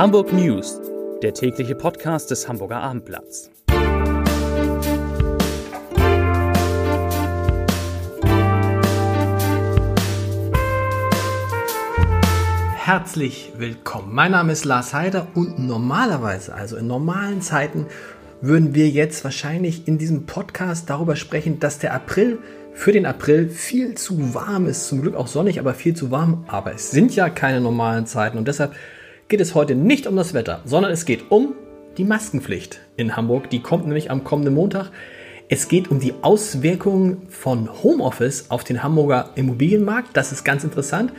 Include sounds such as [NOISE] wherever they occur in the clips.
Hamburg News, der tägliche Podcast des Hamburger Abendblatts. Herzlich willkommen. Mein Name ist Lars Heider und normalerweise, also in normalen Zeiten, würden wir jetzt wahrscheinlich in diesem Podcast darüber sprechen, dass der April für den April viel zu warm ist. Zum Glück auch sonnig, aber viel zu warm. Aber es sind ja keine normalen Zeiten und deshalb geht es heute nicht um das Wetter, sondern es geht um die Maskenpflicht in Hamburg. Die kommt nämlich am kommenden Montag. Es geht um die Auswirkungen von Homeoffice auf den Hamburger Immobilienmarkt. Das ist ganz interessant.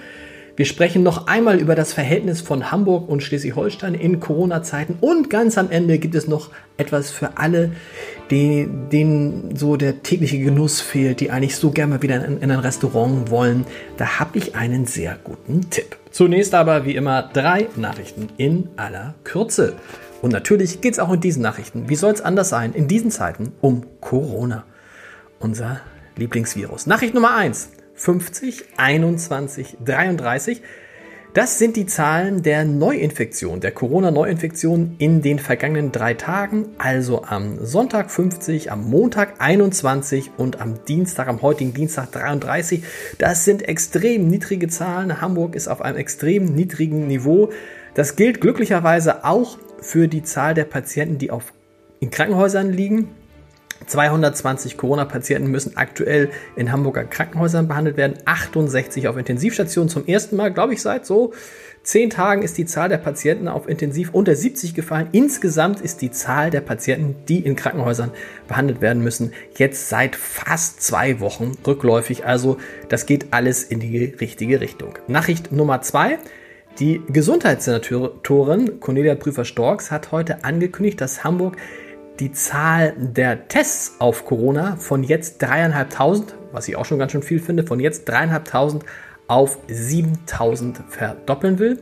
Wir sprechen noch einmal über das Verhältnis von Hamburg und Schleswig-Holstein in Corona-Zeiten und ganz am Ende gibt es noch etwas für alle, denen so der tägliche Genuss fehlt, die eigentlich so gerne mal wieder in, in ein Restaurant wollen. Da habe ich einen sehr guten Tipp. Zunächst aber wie immer drei Nachrichten in aller Kürze. Und natürlich geht es auch in diesen Nachrichten, wie soll es anders sein, in diesen Zeiten um Corona. Unser Lieblingsvirus. Nachricht Nummer eins: 50, 21, 33. Das sind die Zahlen der Neuinfektion, der Corona-Neuinfektion in den vergangenen drei Tagen, also am Sonntag 50, am Montag 21 und am Dienstag, am heutigen Dienstag 33. Das sind extrem niedrige Zahlen. Hamburg ist auf einem extrem niedrigen Niveau. Das gilt glücklicherweise auch für die Zahl der Patienten, die auf, in Krankenhäusern liegen. 220 Corona-Patienten müssen aktuell in Hamburger Krankenhäusern behandelt werden, 68 auf Intensivstationen. Zum ersten Mal, glaube ich, seit so zehn Tagen ist die Zahl der Patienten auf Intensiv unter 70 gefallen. Insgesamt ist die Zahl der Patienten, die in Krankenhäusern behandelt werden müssen, jetzt seit fast zwei Wochen rückläufig. Also das geht alles in die richtige Richtung. Nachricht Nummer zwei. Die Gesundheitssenatorin Cornelia Prüfer-Storks hat heute angekündigt, dass Hamburg die Zahl der Tests auf Corona von jetzt dreieinhalbtausend, was ich auch schon ganz schön viel finde, von jetzt dreieinhalbtausend auf 7000 verdoppeln will.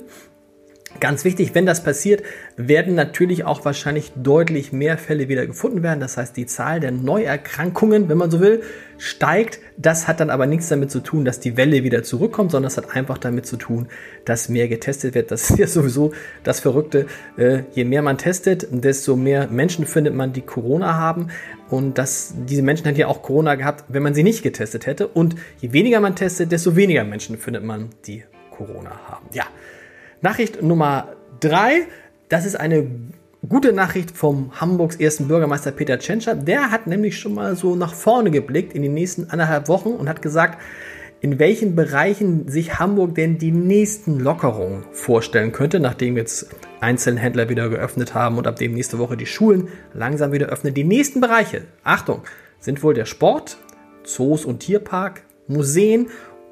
Ganz wichtig, wenn das passiert, werden natürlich auch wahrscheinlich deutlich mehr Fälle wieder gefunden werden. Das heißt, die Zahl der Neuerkrankungen, wenn man so will, steigt. Das hat dann aber nichts damit zu tun, dass die Welle wieder zurückkommt, sondern es hat einfach damit zu tun, dass mehr getestet wird. Das ist ja sowieso das Verrückte. Äh, je mehr man testet, desto mehr Menschen findet man, die Corona haben. Und das, diese Menschen hätten ja auch Corona gehabt, wenn man sie nicht getestet hätte. Und je weniger man testet, desto weniger Menschen findet man, die Corona haben. Ja. Nachricht Nummer drei. Das ist eine gute Nachricht vom Hamburgs ersten Bürgermeister Peter Tschentscher. Der hat nämlich schon mal so nach vorne geblickt in die nächsten anderthalb Wochen und hat gesagt, in welchen Bereichen sich Hamburg denn die nächsten Lockerungen vorstellen könnte, nachdem jetzt Einzelhändler wieder geöffnet haben und ab dem nächste Woche die Schulen langsam wieder öffnen. Die nächsten Bereiche, Achtung, sind wohl der Sport, Zoos und Tierpark, Museen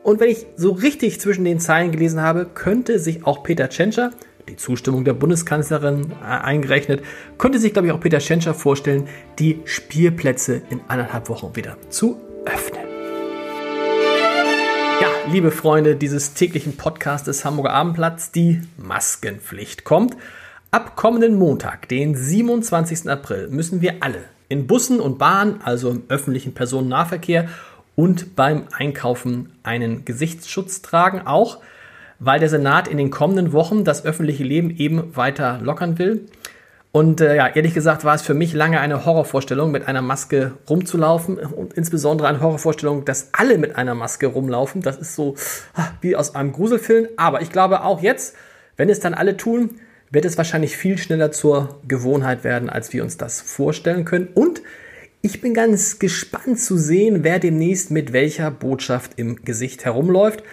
und wenn ich so richtig zwischen den Zeilen gelesen habe, könnte sich auch Peter Tschentscher, die Zustimmung der Bundeskanzlerin äh, eingerechnet, könnte sich, glaube ich, auch Peter Tschentscher vorstellen, die Spielplätze in anderthalb Wochen wieder zu öffnen. Ja, liebe Freunde dieses täglichen Podcasts des Hamburger Abendblatts, die Maskenpflicht kommt. Ab kommenden Montag, den 27. April, müssen wir alle in Bussen und Bahnen, also im öffentlichen Personennahverkehr und beim Einkaufen einen Gesichtsschutz tragen, auch weil der Senat in den kommenden Wochen das öffentliche Leben eben weiter lockern will. Und äh, ja, ehrlich gesagt war es für mich lange eine Horrorvorstellung, mit einer Maske rumzulaufen und insbesondere eine Horrorvorstellung, dass alle mit einer Maske rumlaufen. Das ist so ah, wie aus einem Gruselfilm. Aber ich glaube auch jetzt, wenn es dann alle tun, wird es wahrscheinlich viel schneller zur Gewohnheit werden, als wir uns das vorstellen können. Und ich bin ganz gespannt zu sehen, wer demnächst mit welcher Botschaft im Gesicht herumläuft.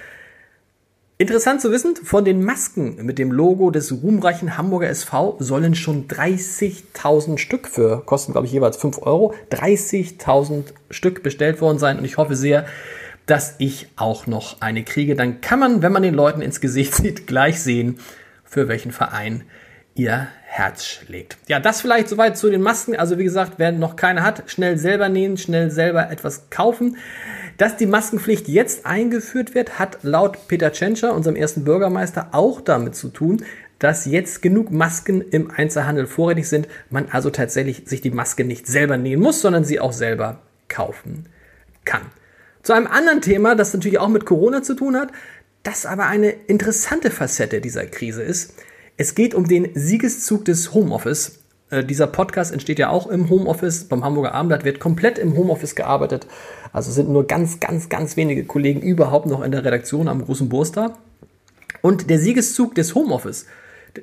Interessant zu wissen, von den Masken mit dem Logo des ruhmreichen Hamburger SV sollen schon 30.000 Stück für, kosten glaube ich jeweils 5 Euro, 30.000 Stück bestellt worden sein und ich hoffe sehr, dass ich auch noch eine kriege. Dann kann man, wenn man den Leuten ins Gesicht [LAUGHS] sieht, gleich sehen, für welchen Verein ihr Herz schlägt. Ja, das vielleicht soweit zu den Masken. Also wie gesagt, wer noch keine hat, schnell selber nähen, schnell selber etwas kaufen. Dass die Maskenpflicht jetzt eingeführt wird, hat laut Peter Tschentscher, unserem ersten Bürgermeister, auch damit zu tun, dass jetzt genug Masken im Einzelhandel vorrätig sind, man also tatsächlich sich die Maske nicht selber nähen muss, sondern sie auch selber kaufen kann. Zu einem anderen Thema, das natürlich auch mit Corona zu tun hat, das aber eine interessante Facette dieser Krise ist, Es geht um den Siegeszug des Homeoffice. Äh, dieser Podcast entsteht ja auch im Homeoffice. Beim Hamburger Abendblatt wird komplett im Homeoffice gearbeitet. Also sind nur ganz, ganz, ganz wenige Kollegen überhaupt noch in der Redaktion am großen Burster. Und der Siegeszug des Homeoffice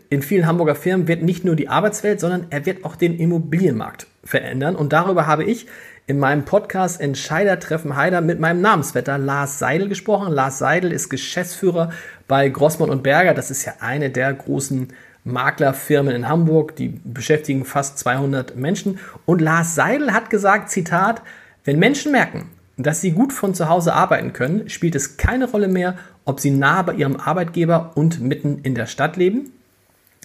in vielen Hamburger Firmen wird nicht nur die Arbeitswelt, sondern er wird auch den Immobilienmarkt verändern. Und darüber habe ich in meinem Podcast Entscheider treffen Heider mit meinem Namensvetter Lars Seidel gesprochen. Lars Seidel ist Geschäftsführer bei Grossmann und Berger. Das ist ja eine der großen Maklerfirmen in Hamburg. Die beschäftigen fast 200 Menschen. Und Lars Seidel hat gesagt, Zitat, wenn Menschen merken, dass sie gut von zu Hause arbeiten können, spielt es keine Rolle mehr, ob sie nah bei ihrem Arbeitgeber und mitten in der Stadt leben.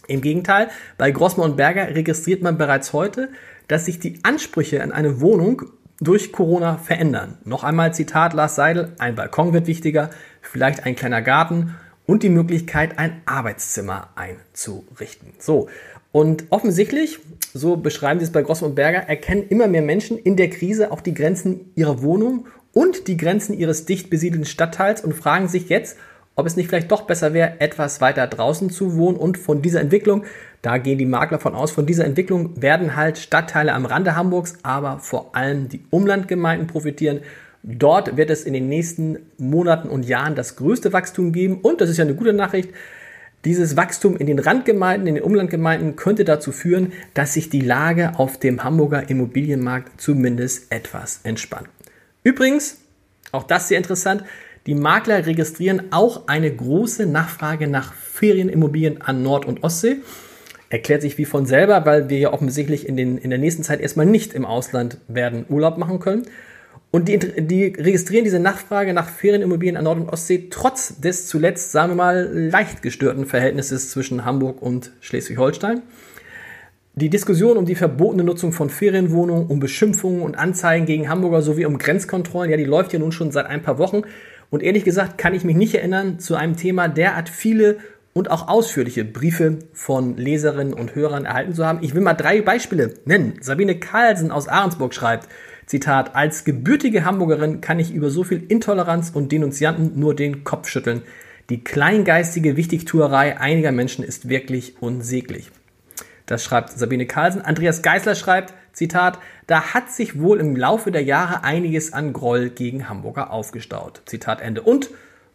Im Gegenteil, bei Grossmann und Berger registriert man bereits heute, dass sich die Ansprüche an eine Wohnung durch Corona verändern. Noch einmal Zitat Lars Seidel, ein Balkon wird wichtiger, vielleicht ein kleiner Garten und die Möglichkeit, ein Arbeitszimmer einzurichten. So, und offensichtlich, so beschreiben sie es bei Grossmann und Berger, erkennen immer mehr Menschen in der Krise auch die Grenzen ihrer Wohnung und die Grenzen ihres dicht besiedelten Stadtteils und fragen sich jetzt, ob es nicht vielleicht doch besser wäre, etwas weiter draußen zu wohnen und von dieser Entwicklung, da gehen die Makler von aus, von dieser Entwicklung werden halt Stadtteile am Rande Hamburgs, aber vor allem die Umlandgemeinden profitieren. Dort wird es in den nächsten Monaten und Jahren das größte Wachstum geben und das ist ja eine gute Nachricht. Dieses Wachstum in den Randgemeinden, in den Umlandgemeinden könnte dazu führen, dass sich die Lage auf dem Hamburger Immobilienmarkt zumindest etwas entspannt. Übrigens, auch das sehr interessant, die Makler registrieren auch eine große Nachfrage nach Ferienimmobilien an Nord- und Ostsee. Erklärt sich wie von selber, weil wir ja offensichtlich in, den, in der nächsten Zeit erstmal nicht im Ausland werden Urlaub machen können. Und die, die registrieren diese Nachfrage nach Ferienimmobilien an Nord- und Ostsee trotz des zuletzt, sagen wir mal, leicht gestörten Verhältnisses zwischen Hamburg und Schleswig-Holstein. Die Diskussion um die verbotene Nutzung von Ferienwohnungen, um Beschimpfungen und Anzeigen gegen Hamburger sowie um Grenzkontrollen, ja, die läuft ja nun schon seit ein paar Wochen. Und ehrlich gesagt kann ich mich nicht erinnern, zu einem Thema derart viele und auch ausführliche Briefe von Leserinnen und Hörern erhalten zu haben. Ich will mal drei Beispiele nennen. Sabine Carlsen aus Ahrensburg schreibt, Zitat, als gebürtige Hamburgerin kann ich über so viel Intoleranz und Denunzianten nur den Kopf schütteln. Die kleingeistige Wichtigtuerei einiger Menschen ist wirklich unsäglich. Das schreibt Sabine Carlsen. Andreas Geisler schreibt, Zitat, da hat sich wohl im Laufe der Jahre einiges an Groll gegen Hamburger aufgestaut. Zitat Ende. Und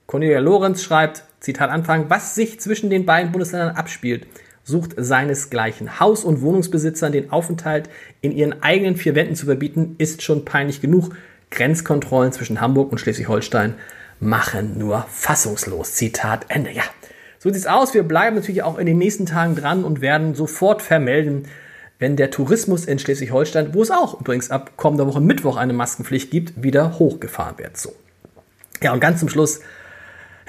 Cornelia Lorenz schreibt, Zitat Anfang, was sich zwischen den beiden Bundesländern abspielt, sucht seinesgleichen. Haus- und Wohnungsbesitzern den Aufenthalt in ihren eigenen vier Wänden zu verbieten, ist schon peinlich genug. Grenzkontrollen zwischen Hamburg und Schleswig-Holstein machen nur fassungslos. Zitat Ende. Ja, so sieht's aus. Wir bleiben natürlich auch in den nächsten Tagen dran und werden sofort vermelden, wenn der Tourismus in Schleswig-Holstein, wo es auch übrigens ab kommender Woche Mittwoch eine Maskenpflicht gibt, wieder hochgefahren wird. So. Ja, und ganz zum Schluss,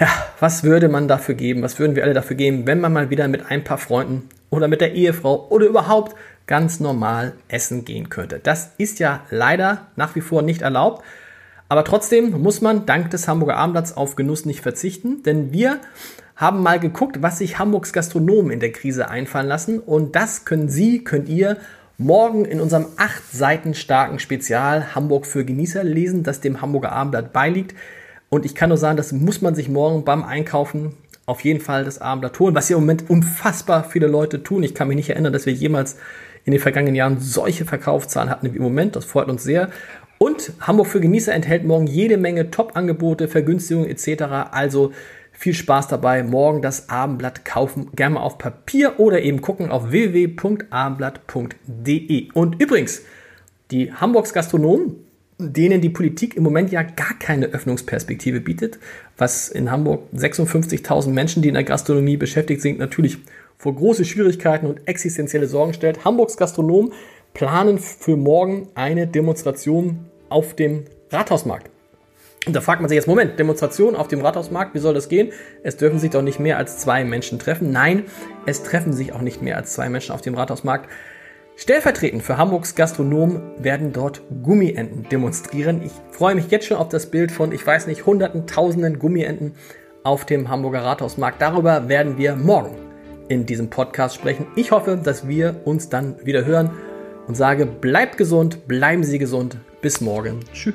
ja, was würde man dafür geben? Was würden wir alle dafür geben, wenn man mal wieder mit ein paar Freunden oder mit der Ehefrau oder überhaupt ganz normal essen gehen könnte? Das ist ja leider nach wie vor nicht erlaubt. Aber trotzdem muss man dank des Hamburger Abendblatts auf Genuss nicht verzichten, denn wir haben mal geguckt, was sich Hamburgs Gastronomen in der Krise einfallen lassen. Und das können Sie, könnt ihr morgen in unserem acht Seiten starken Spezial Hamburg für Genießer lesen, das dem Hamburger Abendblatt beiliegt. Und ich kann nur sagen, das muss man sich morgen beim Einkaufen auf jeden Fall das Abendblatt holen, was hier im Moment unfassbar viele Leute tun. Ich kann mich nicht erinnern, dass wir jemals in den vergangenen Jahren solche Verkaufszahlen hatten wie im Moment. Das freut uns sehr. Und Hamburg für Genießer enthält morgen jede Menge Top-Angebote, Vergünstigungen etc. Also viel Spaß dabei. Morgen das Abendblatt kaufen. Gerne mal auf Papier oder eben gucken auf www.abendblatt.de. Und übrigens, die Hamburgs Gastronomen, denen die Politik im Moment ja gar keine Öffnungsperspektive bietet, was in Hamburg 56.000 Menschen, die in der Gastronomie beschäftigt sind, natürlich vor große Schwierigkeiten und existenzielle Sorgen stellt. Hamburgs Gastronomen planen für morgen eine Demonstration auf dem Rathausmarkt. Und da fragt man sich jetzt, Moment, Demonstration auf dem Rathausmarkt, wie soll das gehen? Es dürfen sich doch nicht mehr als zwei Menschen treffen. Nein, es treffen sich auch nicht mehr als zwei Menschen auf dem Rathausmarkt. Stellvertretend für Hamburgs Gastronomen werden dort Gummienten demonstrieren. Ich freue mich jetzt schon auf das Bild von, ich weiß nicht, hunderten, tausenden Gummienten auf dem Hamburger Rathausmarkt. Darüber werden wir morgen in diesem Podcast sprechen. Ich hoffe, dass wir uns dann wieder hören und sage, bleibt gesund, bleiben Sie gesund. Bis morgen. Tschüss.